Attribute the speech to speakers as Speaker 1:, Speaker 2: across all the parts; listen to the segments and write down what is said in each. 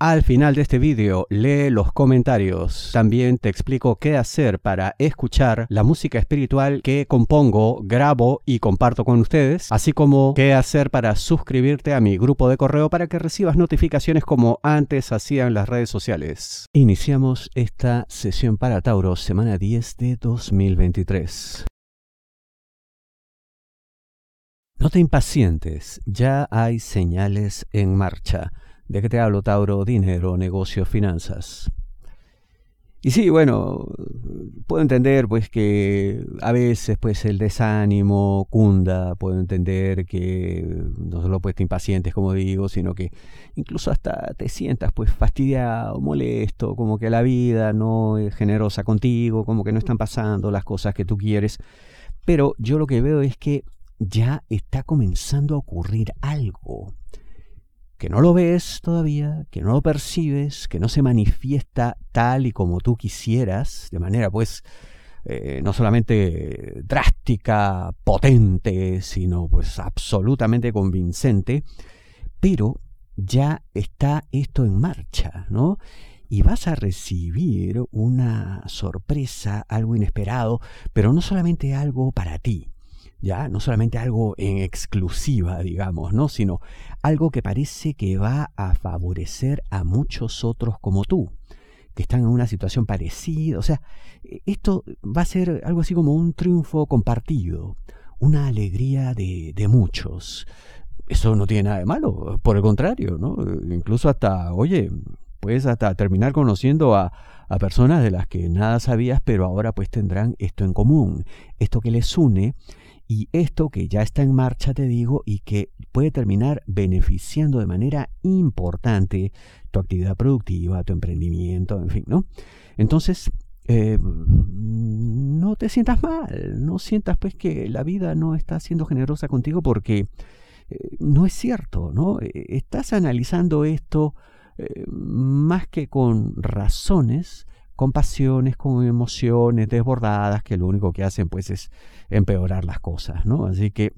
Speaker 1: al final de este vídeo lee los comentarios. También te explico qué hacer para escuchar la música espiritual que compongo, grabo y comparto con ustedes, así como qué hacer para suscribirte a mi grupo de correo para que recibas notificaciones como antes hacían las redes sociales. Iniciamos esta sesión para Tauro, semana 10 de 2023. No te impacientes, ya hay señales en marcha. ¿De qué te hablo, Tauro? Dinero, negocios, finanzas. Y sí, bueno, puedo entender pues que a veces pues el desánimo cunda, puedo entender que no solo pues te impacientes como digo, sino que incluso hasta te sientas pues fastidiado, molesto, como que la vida no es generosa contigo, como que no están pasando las cosas que tú quieres. Pero yo lo que veo es que ya está comenzando a ocurrir algo que no lo ves todavía, que no lo percibes, que no se manifiesta tal y como tú quisieras, de manera pues eh, no solamente drástica, potente, sino pues absolutamente convincente, pero ya está esto en marcha, ¿no? Y vas a recibir una sorpresa, algo inesperado, pero no solamente algo para ti, ya no solamente algo en exclusiva, digamos, ¿no? sino algo que parece que va a favorecer a muchos otros como tú, que están en una situación parecida. O sea, esto va a ser algo así como un triunfo compartido, una alegría de, de muchos. Eso no tiene nada de malo, por el contrario, ¿no? Incluso hasta, oye, puedes hasta terminar conociendo a, a personas de las que nada sabías, pero ahora pues tendrán esto en común, esto que les une y esto que ya está en marcha, te digo, y que puede terminar beneficiando de manera importante tu actividad productiva, tu emprendimiento, en fin, ¿no? Entonces, eh, no te sientas mal, no sientas pues que la vida no está siendo generosa contigo porque eh, no es cierto, ¿no? Eh, estás analizando esto más que con razones, con pasiones, con emociones desbordadas que lo único que hacen pues es empeorar las cosas, ¿no? Así que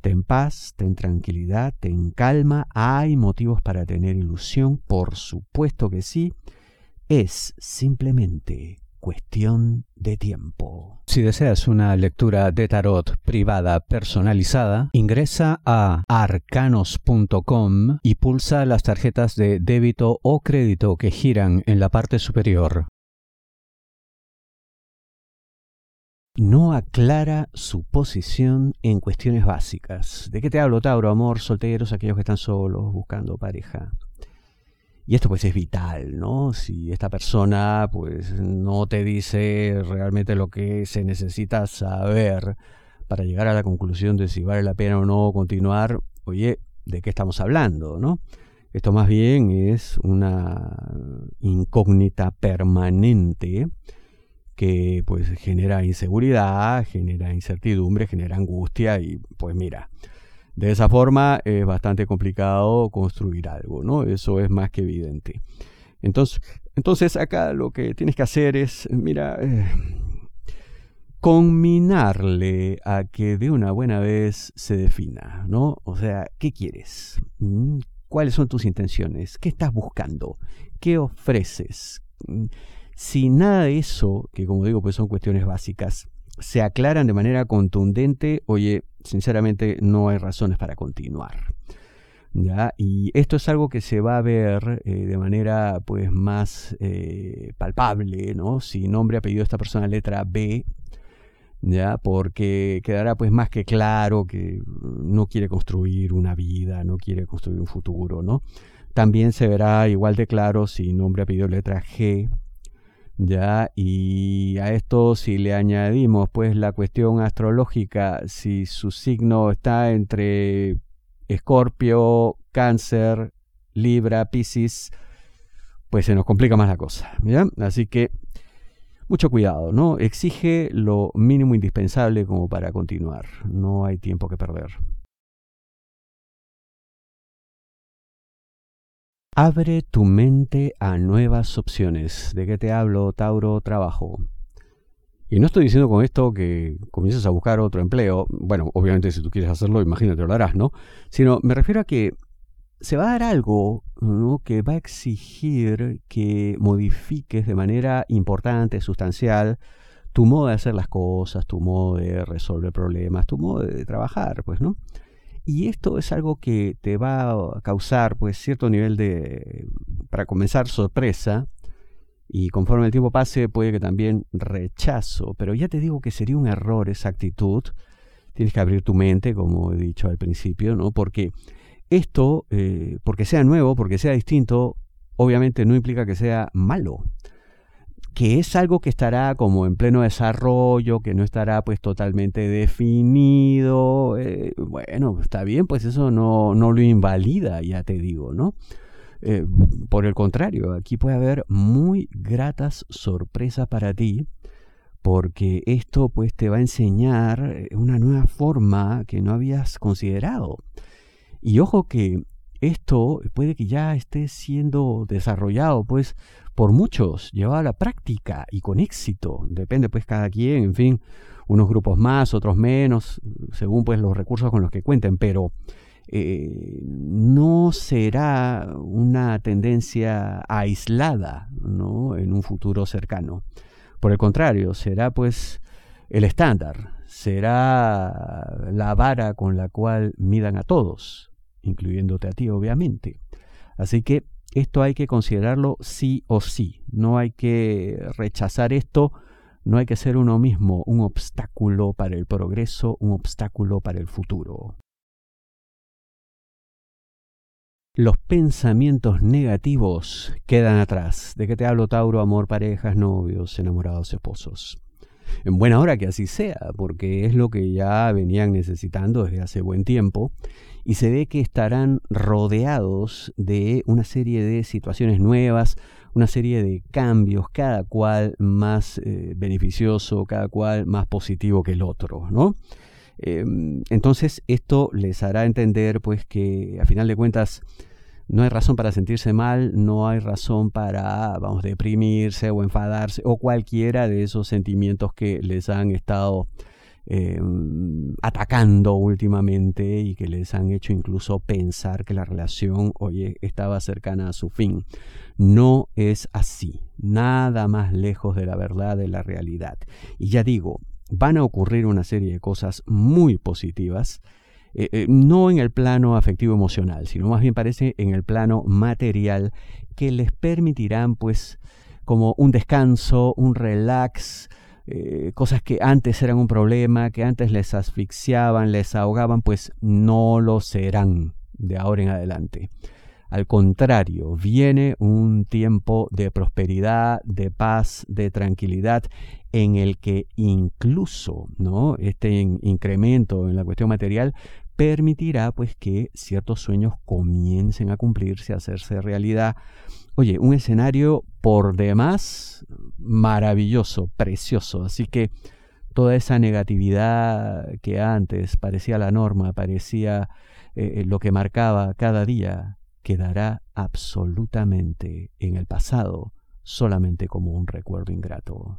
Speaker 1: ten paz, ten tranquilidad, ten calma, hay motivos para tener ilusión, por supuesto que sí, es simplemente cuestión de tiempo. Si deseas una lectura de tarot privada personalizada, ingresa a arcanos.com y pulsa las tarjetas de débito o crédito que giran en la parte superior. No aclara su posición en cuestiones básicas. ¿De qué te hablo, Tauro? Amor, solteros, aquellos que están solos, buscando pareja. Y esto pues es vital, ¿no? Si esta persona pues no te dice realmente lo que se necesita saber para llegar a la conclusión de si vale la pena o no continuar, oye, ¿de qué estamos hablando, no? Esto más bien es una incógnita permanente que pues genera inseguridad, genera incertidumbre, genera angustia y pues mira, de esa forma es bastante complicado construir algo, ¿no? Eso es más que evidente. Entonces, entonces acá lo que tienes que hacer es, mira, eh, combinarle a que de una buena vez se defina, ¿no? O sea, ¿qué quieres? ¿Mm? ¿Cuáles son tus intenciones? ¿Qué estás buscando? ¿Qué ofreces? Si nada de eso, que como digo, pues son cuestiones básicas, se aclaran de manera contundente, oye, sinceramente no hay razones para continuar. ¿Ya? Y esto es algo que se va a ver eh, de manera pues más eh, palpable, ¿no? Si nombre, apellido esta persona letra B, ¿ya? Porque quedará pues más que claro que no quiere construir una vida, no quiere construir un futuro, ¿no? También se verá igual de claro si nombre, apellido letra G, ¿ya? Y a esto si le añadimos pues la cuestión astrológica, si su signo está entre Escorpio, Cáncer, Libra, Piscis, pues se nos complica más la cosa. ¿ya? Así que mucho cuidado, ¿no? Exige lo mínimo indispensable como para continuar. No hay tiempo que perder. Abre tu mente a nuevas opciones. ¿De qué te hablo, Tauro? Trabajo. Y no estoy diciendo con esto que comiences a buscar otro empleo. Bueno, obviamente si tú quieres hacerlo, imagínate lo harás, ¿no? Sino me refiero a que se va a dar algo que va a exigir que modifiques de manera importante, sustancial, tu modo de hacer las cosas, tu modo de resolver problemas, tu modo de trabajar, pues, ¿no? Y esto es algo que te va a causar, pues, cierto nivel de, para comenzar, sorpresa, y conforme el tiempo pase puede que también rechazo, pero ya te digo que sería un error esa actitud. Tienes que abrir tu mente, como he dicho al principio, ¿no? Porque esto, eh, porque sea nuevo, porque sea distinto, obviamente no implica que sea malo. Que es algo que estará como en pleno desarrollo, que no estará pues totalmente definido. Eh, bueno, está bien, pues eso no, no lo invalida, ya te digo, ¿no? Eh, por el contrario, aquí puede haber muy gratas sorpresas para ti, porque esto pues te va a enseñar una nueva forma que no habías considerado. Y ojo que esto puede que ya esté siendo desarrollado pues por muchos, llevado a la práctica y con éxito. Depende pues cada quien, en fin, unos grupos más, otros menos, según pues los recursos con los que cuenten, pero eh, no será una tendencia aislada ¿no? en un futuro cercano. Por el contrario, será pues el estándar, será la vara con la cual midan a todos, incluyéndote a ti obviamente. Así que esto hay que considerarlo sí o sí, no hay que rechazar esto, no hay que ser uno mismo un obstáculo para el progreso, un obstáculo para el futuro. Los pensamientos negativos quedan atrás. ¿De qué te hablo, Tauro? Amor, parejas, novios, enamorados, esposos. En buena hora que así sea, porque es lo que ya venían necesitando desde hace buen tiempo, y se ve que estarán rodeados de una serie de situaciones nuevas, una serie de cambios, cada cual más eh, beneficioso, cada cual más positivo que el otro, ¿no? Em, entonces esto les hará entender pues que a final de cuentas no hay razón para sentirse mal, no hay razón para, vamos, deprimirse o enfadarse o cualquiera de esos sentimientos que les han estado eh, atacando últimamente y que les han hecho incluso pensar que la relación, oye, estaba cercana a su fin. No es así, nada más lejos de la verdad, de la realidad. Y ya digo, van a ocurrir una serie de cosas muy positivas eh, eh, no en el plano afectivo emocional, sino más bien parece en el plano material que les permitirán pues como un descanso, un relax, eh, cosas que antes eran un problema, que antes les asfixiaban, les ahogaban, pues no lo serán de ahora en adelante. Al contrario, viene un tiempo de prosperidad, de paz, de tranquilidad, en el que incluso ¿no? este incremento en la cuestión material permitirá pues que ciertos sueños comiencen a cumplirse, a hacerse realidad. Oye, un escenario por demás maravilloso, precioso. Así que toda esa negatividad que antes parecía la norma, parecía eh, lo que marcaba cada día, quedará absolutamente en el pasado, solamente como un recuerdo ingrato.